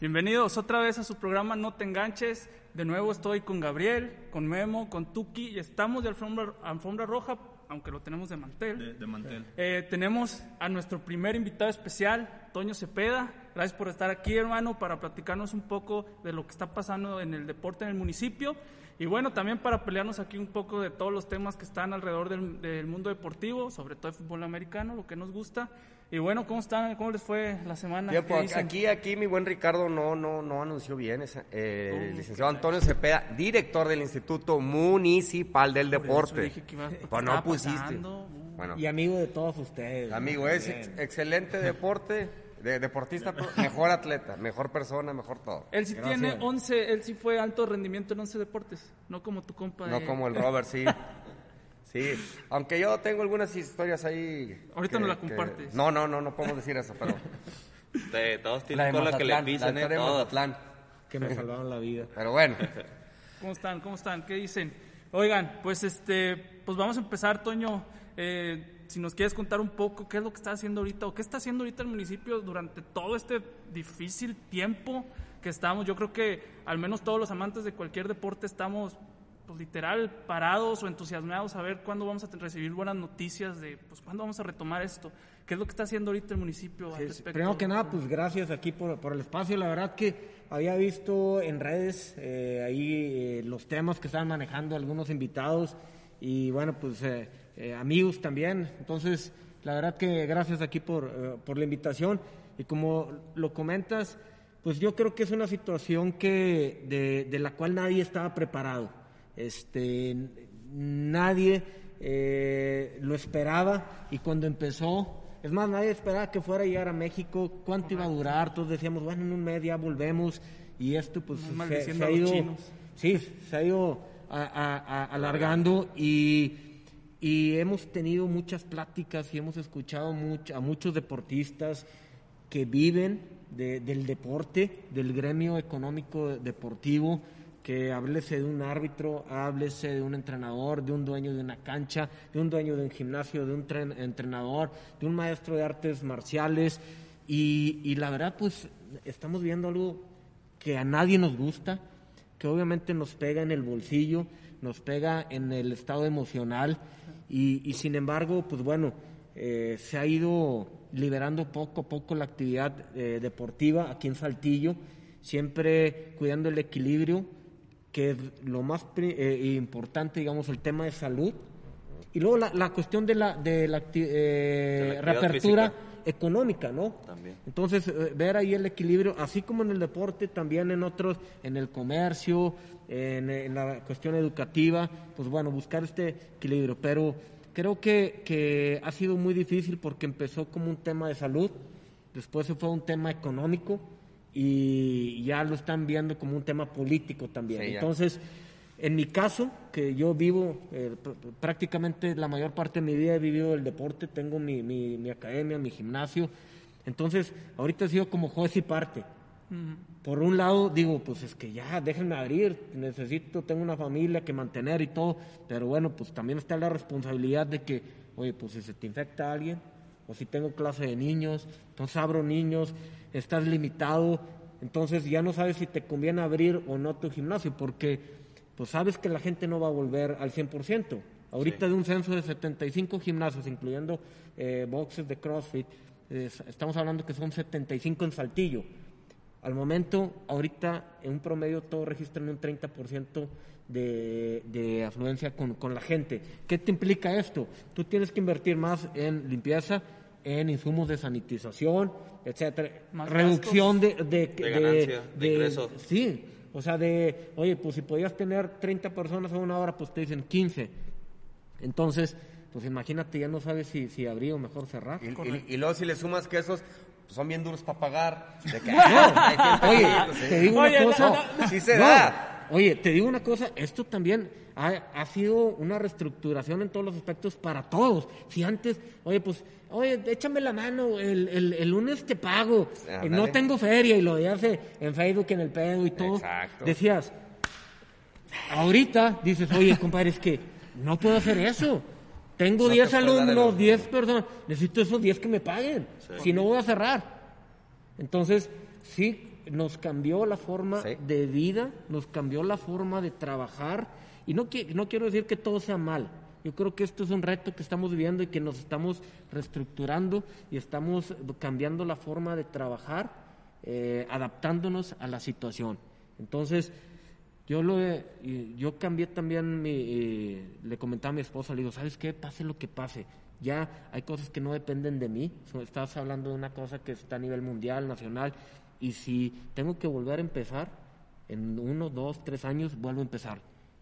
Bienvenidos otra vez a su programa No te enganches. De nuevo estoy con Gabriel, con Memo, con Tuki y estamos de alfombra, alfombra roja, aunque lo tenemos de mantel. De, de mantel. Eh, tenemos a nuestro primer invitado especial, Toño Cepeda. Gracias por estar aquí, hermano, para platicarnos un poco de lo que está pasando en el deporte en el municipio. Y bueno, también para pelearnos aquí un poco de todos los temas que están alrededor del, del mundo deportivo, sobre todo el fútbol americano, lo que nos gusta. Y bueno, ¿cómo están? ¿Cómo les fue la semana? Bien, ¿Qué pues, aquí, aquí mi buen Ricardo no, no, no anunció bien. esa- eh, Oh, el licenciado Antonio Cepeda, director del Instituto Municipal del Deporte. dije que iba- ¿qué Pues no pusiste. pasando? Bueno, Y amigo de todos ustedes. amigo, es ex- excelente deporte, de, deportista, pero mejor atleta, mejor persona, mejor todo. Él sí Gracias. tiene 11, él sí fue alto rendimiento en 11 deportes, no como tu compa. No de- como el Robert, sí. Sí, aunque yo tengo algunas historias ahí. Ahorita nos la compartes. No, no, no, no podemos decir eso, pero. De- todos La tienen de con lo que le pisan, la ¿eh? Todos. Que me salvaron la vida. Pero bueno, ¿Cómo están? ¿Cómo están? ¿Qué dicen? Oigan, pues este, pues vamos a empezar, Toño. Eh, si nos quieres contar un poco qué es lo que está haciendo ahorita o qué está haciendo ahorita el municipio durante todo este difícil tiempo que estamos. Yo creo que al menos todos los amantes de cualquier deporte estamos pues literal parados o entusiasmados a ver cuándo vamos a recibir buenas noticias de pues cuándo vamos a retomar esto. ¿Qué es lo que está haciendo ahorita el municipio Sí, sí. respecto? Primero que nada, pues gracias aquí por, por el espacio. La verdad que había visto en redes eh, ahí eh, los temas que estaban manejando algunos invitados y bueno, pues eh, eh, amigos también. Entonces, la verdad que gracias aquí por, por la invitación. Y como lo comentas, pues yo creo que es una situación que de, de la cual nadie estaba preparado. Este, nadie eh, lo esperaba y cuando empezó, es más, nadie esperaba que fuera a llegar a México, cuánto iba a durar, todos decíamos, bueno, en un mes ya volvemos y esto pues se, ha ido, sí, se ha ido a- a- a- alargando y, y hemos tenido muchas pláticas y hemos escuchado a muchos deportistas que viven de- del deporte, del gremio económico deportivo, que háblese de un árbitro, háblese de un entrenador, de un dueño de una cancha, de un dueño de un gimnasio, de un tren- entrenador, de un maestro de artes marciales. Y, y la verdad, pues estamos viendo algo que a nadie nos gusta, que obviamente nos pega en el bolsillo, nos pega en el estado emocional y, y sin embargo, pues bueno, eh, se ha ido liberando poco a poco la actividad eh, deportiva aquí en Saltillo, siempre cuidando el equilibrio, que es lo más eh, importante, digamos, el tema de salud. Y luego la, la cuestión de la, de la eh, De la actividad reapertura física. económica, ¿no? También. Entonces, eh, ver ahí el equilibrio, así como en el deporte, también en otros, en el comercio, en, en la cuestión educativa, pues bueno, buscar este equilibrio. Pero creo que, que ha sido muy difícil porque empezó como un tema de salud, después se fue a un tema económico y ya lo están viendo como un tema político también. Sí. Entonces, en mi caso, que yo vivo eh, pr- pr- prácticamente la mayor parte de mi vida he vivido el deporte, tengo mi, mi, mi academia, mi gimnasio, entonces ahorita he sido como juez y parte. Por un lado digo, pues es que ya déjenme abrir, necesito, tengo una familia que mantener y todo, pero bueno, pues también está la responsabilidad de que, oye, pues si se te infecta alguien, o si tengo clase de niños, entonces abro niños, estás limitado, entonces ya no sabes si te conviene abrir o no tu gimnasio, porque pues sabes que la gente no va a volver al 100%. Ahorita de un censo de 75 gimnasios, incluyendo eh, boxes de CrossFit, eh, estamos hablando que son 75 en Saltillo. Al momento, ahorita en un promedio todos registran un 30% de, de afluencia con, con la gente. ¿Qué te implica esto? Tú tienes que invertir más en limpieza en insumos de sanitización, etcétera, Más reducción de, de, De ganancia, de ingreso. Sí, o sea, de, oye, pues si podías tener 30 personas a una hora, pues te dicen 15. Entonces, pues imagínate, ya no sabes si, si abrir o mejor cerrar. Y, y- y luego si le sumas que esos pues, son bien duros para pagar. De que, No, oye, sí. te digo Oye, una no, cosa. no, Sí se No, da. Oye, te digo una cosa, esto también ha, ha sido una reestructuración en todos los aspectos para todos. Si antes, oye, pues, oye, échame la mano, el, el, el lunes te pago, no tengo feria, y lo veías en Facebook, en el pedo y todo. Exacto. Decías, ahorita dices, oye, compadre, es que no puedo hacer eso. Tengo No te 10 puedes dar el alumnos, lujo. 10 personas, necesito esos 10 que me paguen, si no voy a cerrar. Entonces, sí, nos cambió la forma Sí. de vida, nos cambió la forma de trabajar. Y no, no quiero decir que todo sea mal. Yo creo que esto es un reto que estamos viviendo y que nos estamos reestructurando y estamos cambiando la forma de trabajar, eh, adaptándonos a la situación. Entonces, yo lo yo cambié también mi, eh, le comentaba a mi esposa, le digo, ¿sabes qué? Pase lo que pase. Ya hay cosas que no dependen de mí. Estás hablando de una cosa que está a nivel mundial, nacional. Y si tengo que volver a empezar, en uno, dos, tres años, vuelvo a empezar.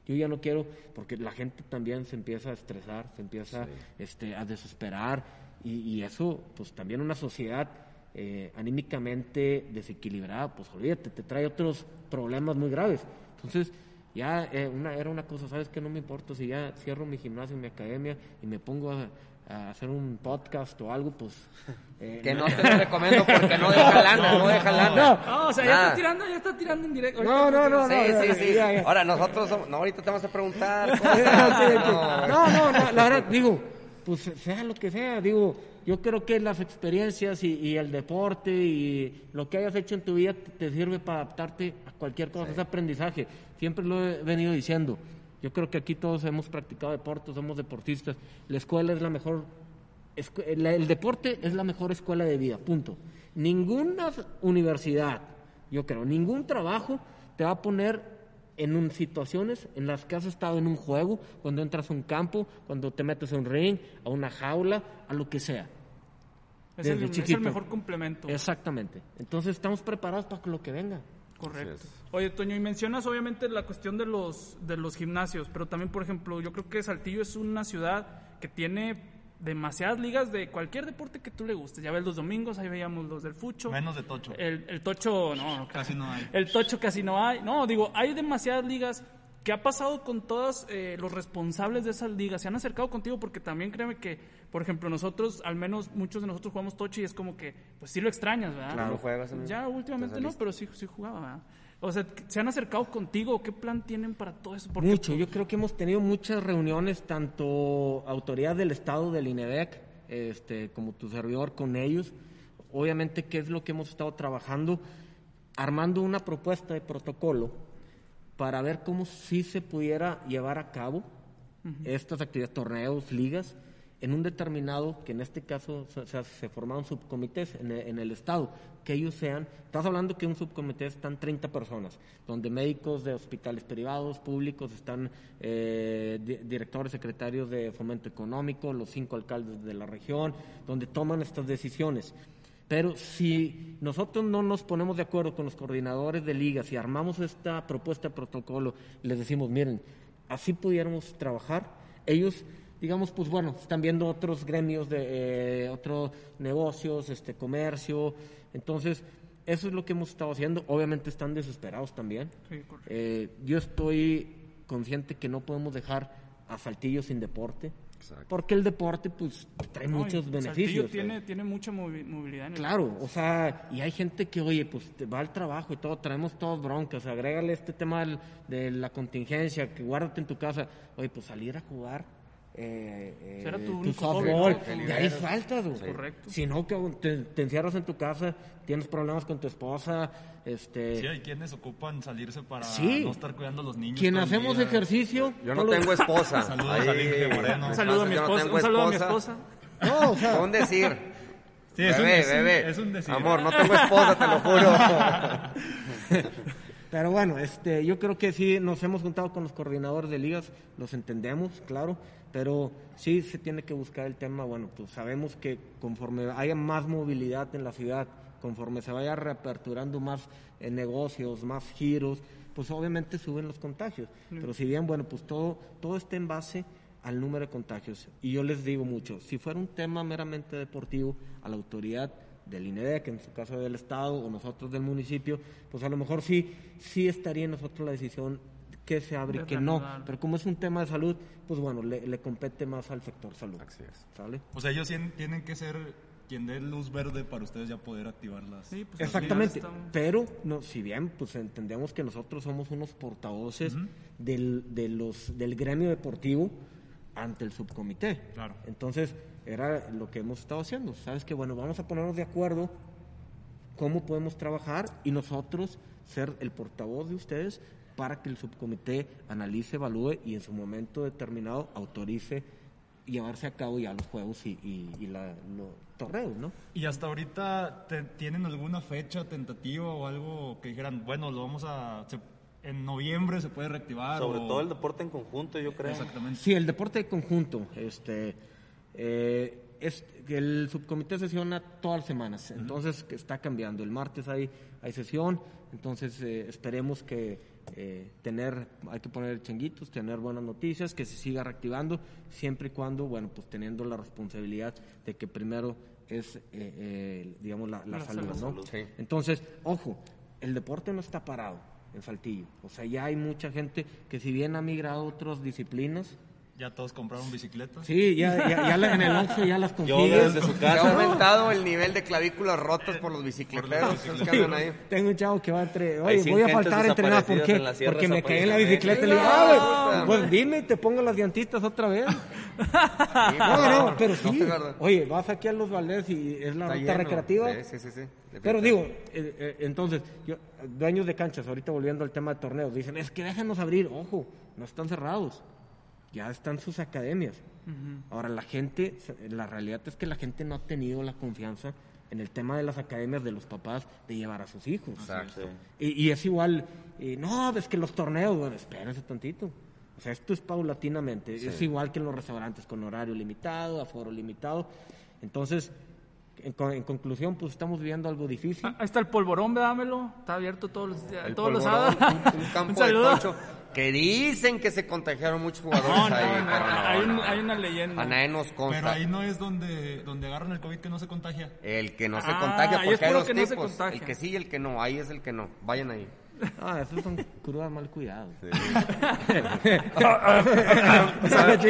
Yo ya no quiero, porque la gente también se empieza a estresar, se empieza este, a desesperar. Y, y eso, pues también una sociedad eh, anímicamente desequilibrada, pues olvídate, te trae otros problemas muy graves. Entonces, ya eh, una, era una cosa, ¿sabes qué? No me importa si ya cierro mi gimnasio, mi academia y me pongo a, a hacer un podcast o algo, pues... eh, Que no te lo recomiendo porque no deja lana, no deja lana. No, o sea, ya Nada. está tirando, ya está tirando en directo. No, no, no, Sí, no, sí, no, sí. ya, ya. Ahora nosotros somos... No, ahorita te vamos a preguntar Sí, sí, sí. cosas. No, no, no, la verdad, digo, pues sea lo que sea, digo, yo creo que las experiencias y, y el deporte y lo que hayas hecho en tu vida te, te sirve para adaptarte a cualquier cosa, es aprendizaje. Siempre lo he venido diciendo. Yo creo que aquí todos hemos practicado deporte, somos deportistas. La escuela es la mejor, la- el deporte es la mejor escuela de vida, punto. Ninguna universidad, yo creo, ningún trabajo te va a poner en un- situaciones en las que has estado en un juego, cuando entras a un campo, cuando te metes a un ring, a una jaula, a lo que sea. Es el, es el mejor complemento. Exactamente. Entonces estamos preparados para lo que venga. Correcto. Oye, Toño, y mencionas obviamente la cuestión de los, de los gimnasios, pero también, por ejemplo, yo creo que Saltillo es una ciudad que tiene demasiadas ligas de cualquier deporte que tú le guste. Ya ves los domingos, ahí veíamos los del fucho. Menos de tocho. El, el tocho, no, Casi no hay. el tocho casi no hay. No, digo, hay demasiadas ligas. ¿Qué ha pasado con todos eh, los responsables de esas ligas? ¿Se han acercado contigo? Porque también créeme que, por ejemplo, nosotros, al menos muchos de nosotros jugamos tocho y es como que, pues sí lo extrañas, ¿verdad? Claro. ¿No juegas, amigo? Ya últimamente ¿Te no, pero sí, sí jugaba, ¿verdad? O sea, ¿se han acercado contigo? ¿Qué plan tienen para todo eso? Porque, Mucho. Yo creo que hemos tenido muchas reuniones, tanto autoridad del Estado, del INEDEC, este, como tu servidor con ellos. Obviamente, ¿qué es lo que hemos estado trabajando? Armando una propuesta de protocolo para ver cómo sí se pudiera llevar a cabo estas actividades, torneos, ligas, en un determinado, que en este caso se, formaron subcomités en el, en el Estado, que ellos sean, estás hablando que un subcomité están 30 personas, donde médicos de hospitales privados, públicos, están eh, di- directores, secretarios de fomento económico, los cinco alcaldes de la región, donde toman estas decisiones. Pero si nosotros no nos ponemos de acuerdo con los coordinadores de ligas y armamos esta propuesta de protocolo y les decimos, miren, así pudiéramos trabajar, ellos, digamos, pues bueno, están viendo otros gremios de eh, otros negocios, este comercio, entonces eso es lo que hemos estado haciendo. Obviamente están desesperados también. Sí. Eh, yo estoy consciente que no podemos dejar a Saltillo sin deporte, porque el deporte pues trae No, muchos beneficios. tiene, tiene mucha movi- movilidad en el Claro, o sea, y hay gente que, oye, pues te va al trabajo y todo, traemos todos broncas, agrégale este tema del- de la contingencia, que guárdate en tu casa, oye, pues salir a jugar. Eh, eh, Será tu tu único softball, ¿no? De ahí faltas, güey. Correcto. Si no, que te, te encierras en tu casa, tienes problemas con tu esposa, este... Sí, hay quienes ocupan salirse para Sí. no estar cuidando a los niños. quien hacemos día. ejercicio... Yo no los- tengo esposa. Saludos Moreno. Un saludo a mi no esposa. tengo Un saludo a mi esposa. No, o sea, un decir. Sí, es un bebé, decir, bebé. es un decir. Amor, no tengo esposa, te lo juro. Pero bueno, este, yo creo que sí nos hemos juntado con los coordinadores de ligas, los entendemos, claro, pero sí se tiene que buscar el tema, bueno, pues sabemos que conforme haya más movilidad en la ciudad, conforme se vaya reaperturando más eh, negocios, más giros, pues obviamente suben los contagios. Pero si bien, bueno, pues todo, todo está en base al número de contagios. Y yo les digo mucho, si fuera un tema meramente deportivo, a la autoridad del INEDEC, en su caso del Estado, o nosotros del municipio, pues a lo mejor sí, sí estaría en nosotros la decisión que se abre y que no. Pero como es un tema de salud, pues bueno, le, le compete más al sector salud. Así es. ¿Sale? O sea, ellos tien- tienen que ser quien dé luz verde para ustedes ya poder activarlas. Sí, pues, Exactamente, pero no, si bien pues entendemos que nosotros somos unos portavoces del, de los, del gremio deportivo ante el subcomité. Claro. Entonces, era lo que hemos estado haciendo. Sabes que, bueno, vamos a ponernos de acuerdo cómo podemos trabajar y nosotros ser el portavoz de ustedes para que el subcomité analice, evalúe y en su momento determinado autorice llevarse a cabo ya los juegos y, y, y la- los torneos, ¿no? Y hasta ahorita, te- ¿tienen alguna fecha tentativa o algo que dijeran, bueno, lo vamos a... se- en noviembre se puede reactivar? Sobre o- todo el deporte en conjunto, yo creo. Exactamente. Sí, el deporte de conjunto. Este, eh, es, el subcomité sesiona todas las semanas, entonces que está cambiando. El martes hay, hay sesión, entonces eh, esperemos que eh, tener, hay que poner chenguitos, tener buenas noticias, que se siga reactivando, siempre y cuando, bueno, pues teniendo la responsabilidad de que primero es, eh, eh, digamos, la, la La salud, salud. ¿no? Sí. Entonces, ojo, el deporte no está parado en Saltillo. O sea, ya hay mucha gente que si bien ha migrado a otras disciplinas, Ya todos compraron bicicletas. Sí, ya, ya, ya la- en el Oxxo ya las consigues. desde su Se ha aumentado el nivel de clavículas rotas por los bicicleteros que ahí. Tengo un chavo que va entre, oye, voy a faltar a entrenar, ¿por qué? en Porque me caí en la bicicleta y le digo, No, ah, pues dime, te pongo las llantitas otra vez. Sí, No, no, pero sí. Oye, vas aquí a Los Valdés y es la Está ruta lleno. recreativa. Sí, sí, sí, sí. Pero digo, eh, eh, entonces, yo, dueños de canchas, ahorita volviendo al tema de torneos, dicen, es que déjanos abrir, ojo, no están cerrados, ya están sus academias. Ahora, la gente, la realidad es que la gente no ha tenido la confianza en el tema de las academias de los papás de llevar a sus hijos. Exacto. Y, y es igual, eh, no, es que los torneos, bueno, espérense tantito. O sea, esto es paulatinamente. Es igual que en los restaurantes con horario limitado, aforo limitado. Entonces, en, en conclusión, pues estamos viviendo algo difícil. Ah, Ahí está el polvorón, dámelo. Está abierto todos los. El todos los sábados. un, un campo de saludo. tocho que dicen que se contagiaron muchos jugadores No, ahí, no, pero no, hay, un- no. hay una leyenda. A nadie nos consta. Pero ahí no es donde, donde agarran el COVID que no se contagia. El que no se Ah, contagia, es porque hay dos que no se tipos. el que sí y el que no. Ahí es el que no. Vayan ahí. Ah, esos son crudas mal cuidados. Un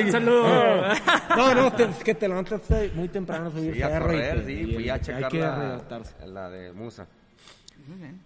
saludo. No, no, te- es que te levantas muy temprano a subir Fui a correr, sí, y fui a checar la de Musa.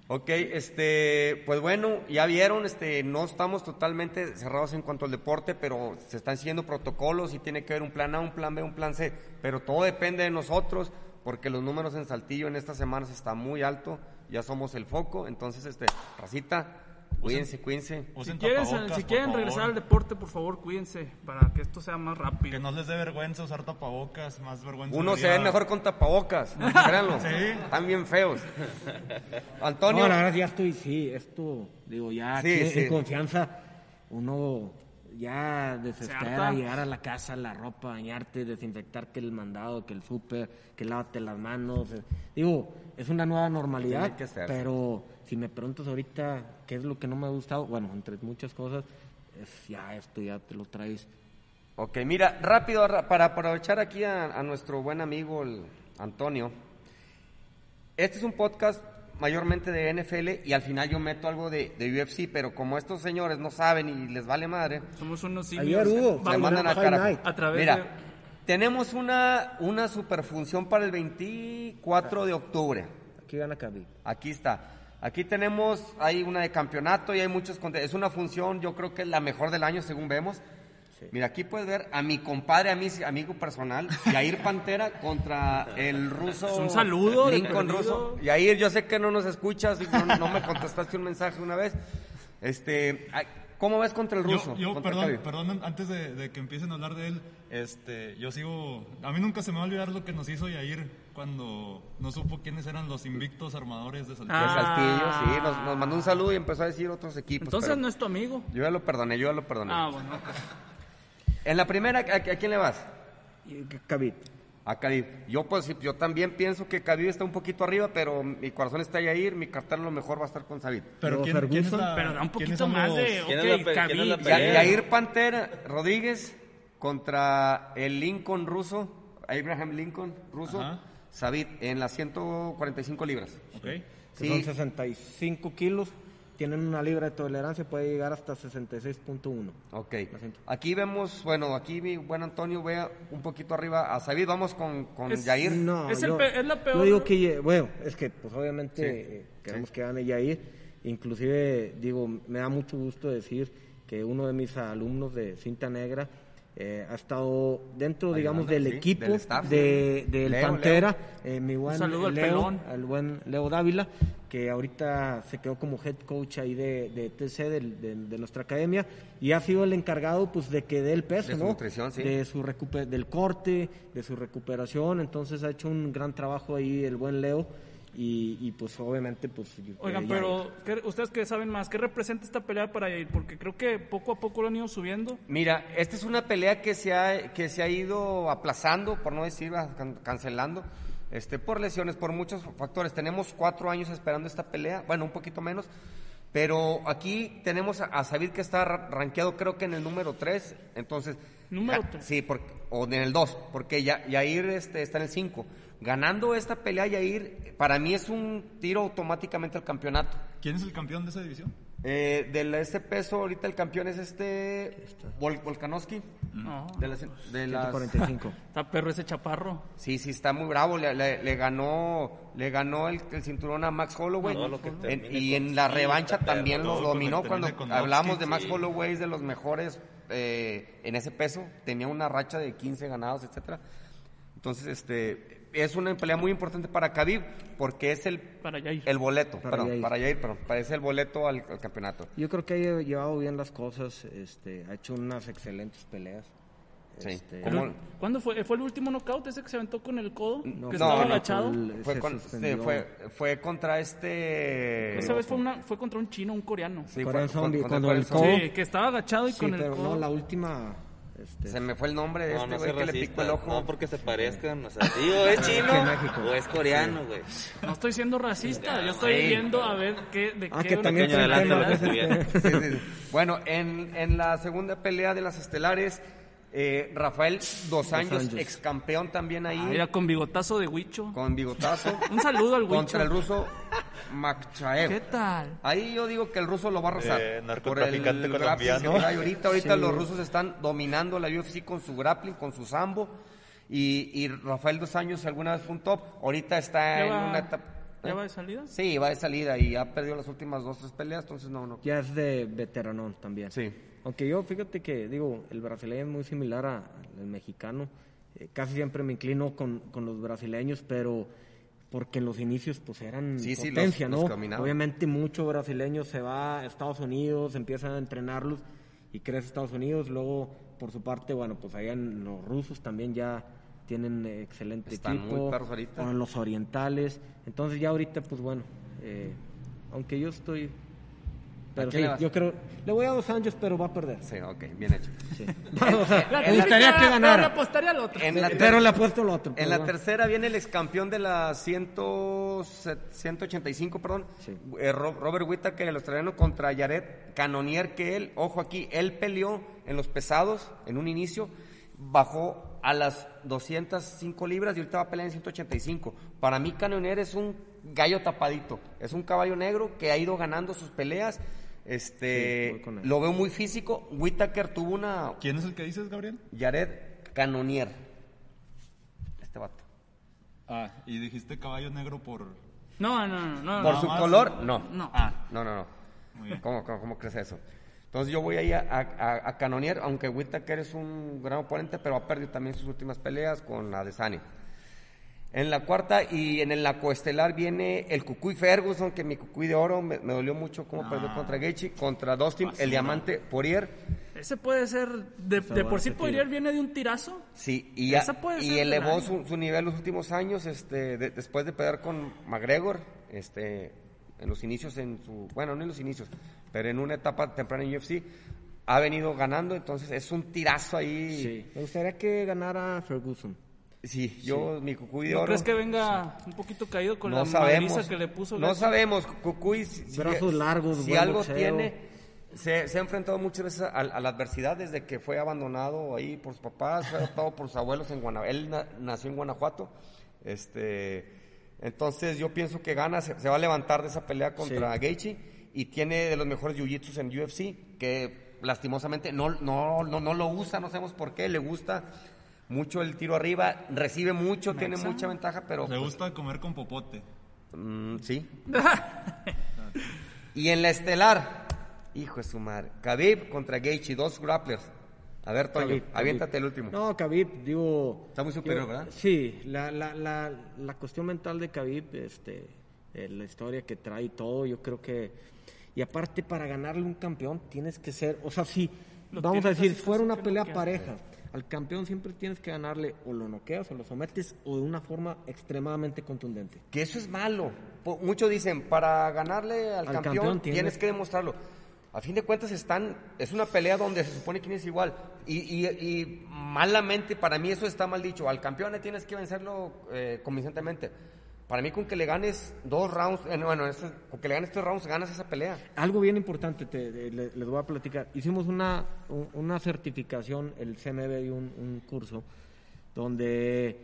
Ok, este, pues bueno, ya vieron, este, no estamos totalmente cerrados en cuanto al deporte, pero se están siguiendo protocolos y tiene que haber un plan A, un plan B, un plan C, pero todo depende de nosotros, porque los números en Saltillo en estas semanas están muy alto, ya somos el foco, entonces, este, racita, cuídense, cuídense. Si quieren, si regresar al deporte, por favor, cuídense para que esto sea más Que rápido. no les dé vergüenza usar tapabocas, más vergüenza. Uno se ve mejor con tapabocas, créanlo, Sí. están bien feos. Antonio, No, la verdad ya estoy, sí, esto, digo, ya Sí, en confianza, uno ya Se desespera llegar a la casa, la ropa, bañarte, desinfectar que el mandado, que el súper, que lávate las manos. eh. Digo, es una nueva normalidad, Tiene que pero si me preguntas ahorita qué es lo que no me ha gustado, bueno, entre muchas cosas, es ya esto ya te lo traes. Ok, mira, rápido, ra- para aprovechar aquí a, a nuestro buen amigo el Antonio. Este es un podcast mayormente de NFL y al final yo meto algo de, de UFC, pero como estos señores no saben y les vale madre, Somos unos Ayer simios. Vamos, mandan a Fight cara. Night. A través Mira, de- tenemos una, una superfunción para el 24 de octubre. Aquí gana Cabi. Aquí está. Aquí tenemos, hay una de campeonato y hay muchos Es una función, yo creo que es la mejor del año según vemos. Mira, aquí puedes ver a mi compadre, a mi amigo personal, Yair Pantera contra el ruso. Es un saludo Lincoln ruso. Yair, yo sé que no nos escuchas y no, no me contestaste un mensaje una vez. Este, ¿cómo ves contra el ruso? Yo, yo perdón, perdón, antes de, de que empiecen a hablar de él, este, yo sigo, a mí nunca se me va a olvidar lo que nos hizo Yair cuando no supo quiénes eran los invictos armadores de Saltillo. De Ah. Saltillo, sí, nos, nos mandó un saludo y empezó a decir otros equipos. Entonces no es tu amigo. Yo ya lo perdoné, yo ya lo perdoné. Ah, bueno. En la primera, ¿a, a quién le vas? Khabib. A Khabib. Yo pues yo también pienso que Khabib está un poquito arriba, pero mi corazón está ahí a ir, mi cartel a lo mejor va a estar con Khabib. Pero ¿quién, quién es Ferguson. la- Pero da un poquito más de. ¿Quién es ok, la pe- quién es la Khabib, pelea? Ya- ya. Yair Pantera Rodríguez contra el Lincoln ruso, Abraham Lincoln ruso, Ajá. Sabit, en las 145 libras. Ok. Sí. son 65 kilos, tienen una libra de tolerancia, puede llegar hasta 66.1. Ok. Aquí vemos, bueno, aquí mi buen Antonio vea un poquito arriba a Sabit. Vamos con, con Es- Yair. No, Es yo, es la peor- Yo digo que, bueno, es que pues obviamente Sí, eh, queremos sí. que gane Yair. Inclusive, digo, me da mucho gusto decir que uno de mis alumnos de Cinta Negra eh, ha estado dentro, digamos, del sí, equipo del staff, de, del Leo, Pantera, eh, mi buen saludo al Leo, al buen Leo Dávila, que ahorita se quedó como head coach ahí de, de TC, del- de, de nuestra academia, y ha sido el encargado pues de que dé el peso, De su ¿no? nutrición, sí. De su recupe- del corte, de su recuperación, entonces ha hecho un gran trabajo ahí el buen Leo y, y, pues obviamente pues yo- Oigan, eh, pero ¿qué- ustedes que saben más, ¿qué representa esta pelea para Yair? Porque creo que poco a poco lo han ido subiendo. Mira, esta es una pelea que se ha, que se ha ido aplazando, por no decir can- cancelando, este, por lesiones, por muchos factores. Tenemos cuatro años esperando esta pelea, bueno, un poquito menos, pero aquí tenemos a, a Sabid que está ra- rankeado creo que en el número 3, entonces... Número ga- tres. Sí, porque, o en el 2, porque ya, Yair este, está en el 5. Ganando esta pelea, Yair, para mí es un tiro automáticamente al campeonato. ¿Quién es el campeón de esa división? Eh, de este peso, ahorita el campeón es este Vol- Volkanovski. No, De las, de las- 145. está perro ese chaparro. Sí, sí, está muy bravo. Le, le- le ganó, le ganó el, el cinturón a Max Holloway. No, En- y en la revancha también lo dominó cuando hablamos de Max sí. Holloway, es de los mejores eh, en ese peso. Tenía una racha de 15 ganados, etcétera. Entonces, este, es una pelea muy importante para Khabib porque es el, Para Yair. el boleto, Para perdón, Yair. para Yair, perdón, parece el boleto al, al campeonato. Yo creo que ha llevado bien las cosas, este, ha hecho unas excelentes peleas. Sí. Este, ¿Cómo? ¿Cuándo fue? ¿Fue el último knockout ese que se aventó con el codo? No, que no, estaba no, agachado. el- Fue, con- sí, fue, fue contra este... Esa vez fue, una, fue contra un chino, un coreano. Sí, fue- Zombie, fue- cuando fue el codo- Sí, que estaba agachado y Sí, con el pero codo. no, la última... este, Se me fue el nombre de No, este güey que le picó el ojo. No, porque se parezcan. O sea, digo, ¿es chino de México. o es coreano, güey? No estoy siendo racista, yo estoy Sí. viendo a ver qué, de Ah, qué que también. Sí, sí, sí. Bueno, en, en la segunda pelea de las estelares, eh, Rafael Dos Años, ex campeón también ahí, Ah, Mira, con bigotazo de Huicho. con bigotazo, Un saludo al Huicho. contra el ruso Makchaev. ¿Qué tal? Ahí yo digo que el ruso lo va a arrasar. Eh, por narcotraficante el grappling colombiano. que ahorita, ahorita Sí. los rusos están dominando la UFC con su grappling, con su sambo. Y, y Rafael Dos Años alguna vez fue un top. Ahorita está ¿Ya en va, una etapa. ¿Ya va de salida? Sí, va de salida y ha perdido las últimas dos, tres peleas, entonces no, no. Ya es de veteranón también. Sí. Aunque yo, fíjate que, digo, el brasileño es muy similar al mexicano. Eh, casi siempre me inclino con, con los brasileños, pero porque en los inicios pues eran Sí, sí, potencia, los- los ¿no? dominaban. Obviamente mucho brasileño se va a Estados Unidos, empiezan a entrenarlos y crece Estados Unidos. Luego, por su parte, bueno, pues allá en los rusos también ya tienen excelente Están equipo. muy perros ahorita. o en los orientales. Entonces ya ahorita, pues bueno, eh, aunque yo estoy... Pero sí, yo creo... Le voy a dos años, pero va a perder. Sí, ok, bien hecho. Sí. o sea, La me gustaría que pero ganara. le apostaría al otro. En la, Pero le apuesto el otro. en pero la tercera viene el ex campeón de la 100, 185, perdón, Sí. eh, Ro- Robert Whittaker, el australiano, contra Jared Cannonier, que él, ojo aquí, él peleó en los pesados en un inicio, bajó a las 205 libras y ahorita va a pelear en 185. Para mí Cannonier es un gallo tapadito, es un caballo negro que ha ido ganando sus peleas. Este, lo veo muy físico. Whittaker tuvo una ¿Quién es el que dices, Gabriel? Jared Cannonier. Este vato. Ah, y dijiste caballo negro por... No, no, no. no, Por su color, no. No. Ah, No, no, no. Muy bien. ¿Cómo, cómo, cómo crees eso? Entonces yo voy ahí a, a, aunque Whittaker es un gran oponente, pero ha perdido también sus últimas peleas con Adesanya. En la cuarta y en la coestelar viene el Cucuy Ferguson, que mi Cucuy de oro me, me dolió mucho cómo perdió contra Gaethje, contra Dustin, el diamante Poirier. Ese puede ser, de, por sí tiro. viene de un tirazo. Sí, y, Esa a- puede y elevó su, su nivel los últimos años, este, de- después de pelear con McGregor, este, en los inicios, en su, bueno, no en los inicios, pero en una etapa temprana en UFC, ha venido ganando, entonces es un tirazo ahí. Sí. Me gustaría que ganara Ferguson. Sí, yo, mi cucuy de ¿No oro. crees que venga un poquito caído con no la sabemos. que le puso? no sabemos, Cucuy, si, si- Brazos largos, si buen algo boxeo. tiene, se, se ha enfrentado muchas veces a, a la adversidad desde que fue abandonado ahí por sus papás, fue adoptado por sus abuelos en Guanajuato. Él na- nació en Guanajuato. Este, entonces yo pienso que gana, se, se va a levantar de esa pelea contra Gaethje y tiene de los mejores jiu-jitsus en UFC, que lastimosamente no, no, no, no lo usa, no sabemos por qué, le gusta mucho el tiro arriba, recibe mucho, tiene mucha ventaja, pero Le pues, gusta comer con popote. Mm, sí. y en la estelar, hijo de su madre, Khabib contra Gaethje, dos grapplers. A ver, Toño, Khabib, aviéntate Khabib. el último. No, Khabib, digo... Está muy superior, yo- ¿verdad? Sí, la, la, la, la cuestión mental de Khabib, este, eh, la historia que trae y todo, yo creo que... Y aparte, para ganarle un campeón, tienes que ser... O sea, si, Lo vamos a decir, fuera una pelea pareja, al campeón siempre tienes que ganarle o lo noqueas o lo sometes o de una forma extremadamente contundente. Que eso es malo. Muchos dicen, para ganarle al, Al campeón, campeón tienes tienes- que demostrarlo. A fin de cuentas están, es una pelea donde se supone quién es igual. Y, y- y malamente, para mí eso está mal dicho. Al campeón tienes que vencerlo eh, convincentemente. Para mí con que le ganes dos rounds, eh, no, bueno, con que le ganes tres rounds, ganas esa pelea. Algo bien importante, te- te- le- les voy a platicar. Hicimos una, un- una certificación, el CMB dio un, un curso, donde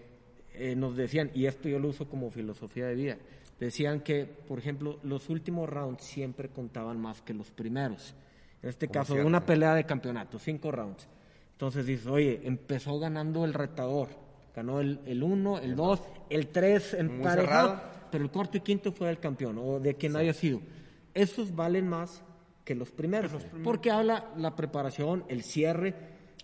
eh, nos decían, y esto yo lo uso como filosofía de vida, decían que, por ejemplo, los últimos rounds siempre contaban más que los primeros. En este caso, cierto. una pelea de campeonato, cinco rounds. Entonces dices, oye, empezó ganando el retador. Ganó el 1, el 2, el 3 Muy emparejado, cerrado. pero el cuarto y quinto fue el campeón, o de quien haya sido. Esos valen más que los primeros, porque habla la preparación, el cierre.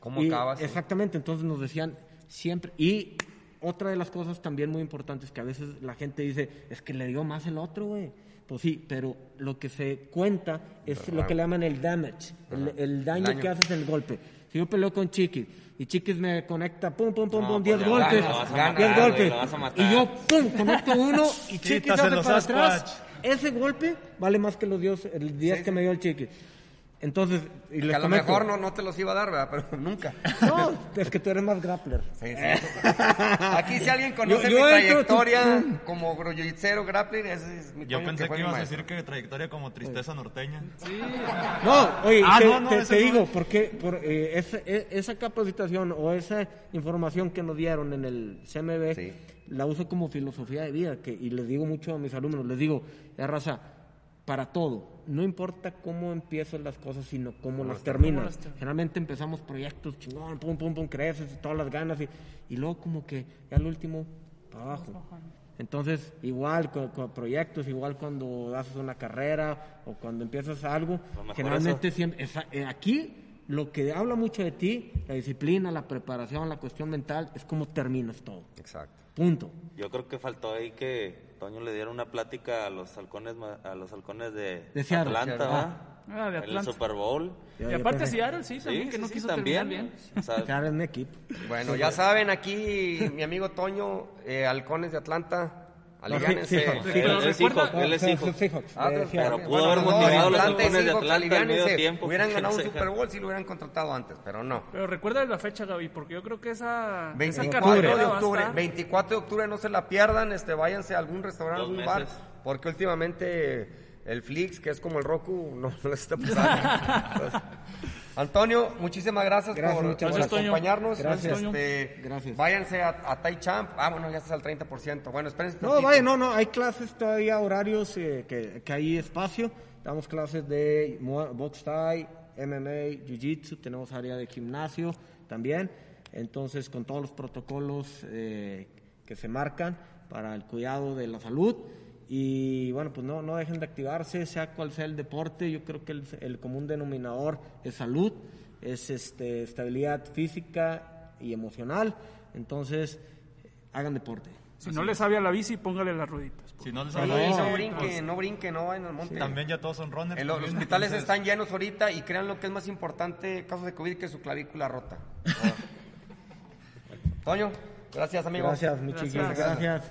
¿Cómo acabas? Exactamente, entonces nos decían siempre. Y otra de las cosas también muy importantes que a veces la gente dice, es que le dio más el otro, güey. Pues sí, pero lo que se cuenta es lo que le llaman el damage, el, el daño, daño. que haces en el golpe. Si yo peleo con Chiquis y Chiquis me conecta, pum, pum, pum, No, pum, pues 10 ya golpes, gana, lo vas a 10 matar, golpes, y yo, pum, conecto uno y Chiquis hace para atrás. Ese golpe vale más que los 10 el 10 que me dio el Chiquis. Entonces, y Que les a lo comento- mejor no, no te los iba a dar, ¿verdad? Pero nunca. No, es que tú eres más grappler. Sí, sí. Aquí si alguien conoce Yo- yo mi entro, trayectoria como jiu-jitero, grappling, ese es mi Yo pensé fue que mi ibas a maestro. decir que trayectoria como tristeza norteña. No, oye, Ah, te, no, no, te- ese te no. digo, porque por, eh, esa, e- esa capacitación o esa información que nos dieron en el CMB, Sí. la uso como filosofía de vida, que, y les digo mucho a mis alumnos, les digo, ya raza, para todo, no importa cómo empiezan las cosas, sino cómo, las terminas. Generalmente empezamos proyectos chingón, pum, pum, pum, creces, todas las ganas, y, y luego como que ya al último, para abajo. Entonces, igual con, con proyectos, igual cuando haces una carrera o cuando empiezas algo, generalmente siempre, esa- eh, aquí lo que habla mucho de ti, la disciplina, la preparación, la cuestión mental, es cómo terminas todo. Exacto. Punto. Yo creo que faltó ahí que Toño le diera una plática a los halcones ma- a los halcones de, De Seattle. Atlanta, ¿verdad? Ah, de En el. Super Bowl. Y aparte Seattle, sí, Sí, también, que sí, no sí, quiso también. terminar bien. O sea, mi equipo. Bueno, ya saben, aquí mi amigo Toño, eh, Halcones de Atlanta, aliviánense. sí, sí. él, Pero pudo haber motivado a los Halcones de Atlanta al medio tiempo. Hubieran ganado un. Super Bowl si lo hubieran contratado antes, pero no. Pero recuerda la fecha, Gaby, porque yo creo que esa, esa 24 cartelera de octubre, estar- 24 de octubre no se la pierdan, este váyanse a algún restaurante, algún bar, porque últimamente el Flix, que es como el Roku, no, no les está pasando. Antonio, muchísimas gracias, Gracias, por, acompañarnos. Gracias. Este, Gracias. Váyanse a, a Tai Champ. Ah, bueno, ya estás al 30%. Bueno, espérense. No, tantito. vaya, no, no, hay clases todavía, horarios, eh, que, que hay espacio. Damos clases de box Thai, MMA, Jiu-Jitsu, tenemos área de gimnasio también. Entonces, con todos los protocolos eh, que se marcan para el cuidado de la salud. Y bueno, pues no, no dejen de activarse, sea cual sea el deporte. Yo creo que el, el común denominador es salud, es este, estabilidad física y emocional. Entonces, hagan deporte. Si no le sabe a la bici, póngale las rueditas. Si no les Sí, habla- no brinquen, no brinquen, no vayan al monte. También ya todos son runners. Los hospitales Entonces, están llenos ahorita y crean lo que es más importante, casos de COVID, que su clavícula rota. Toño, gracias, amigo. Gracias, mi Gracias. gracias.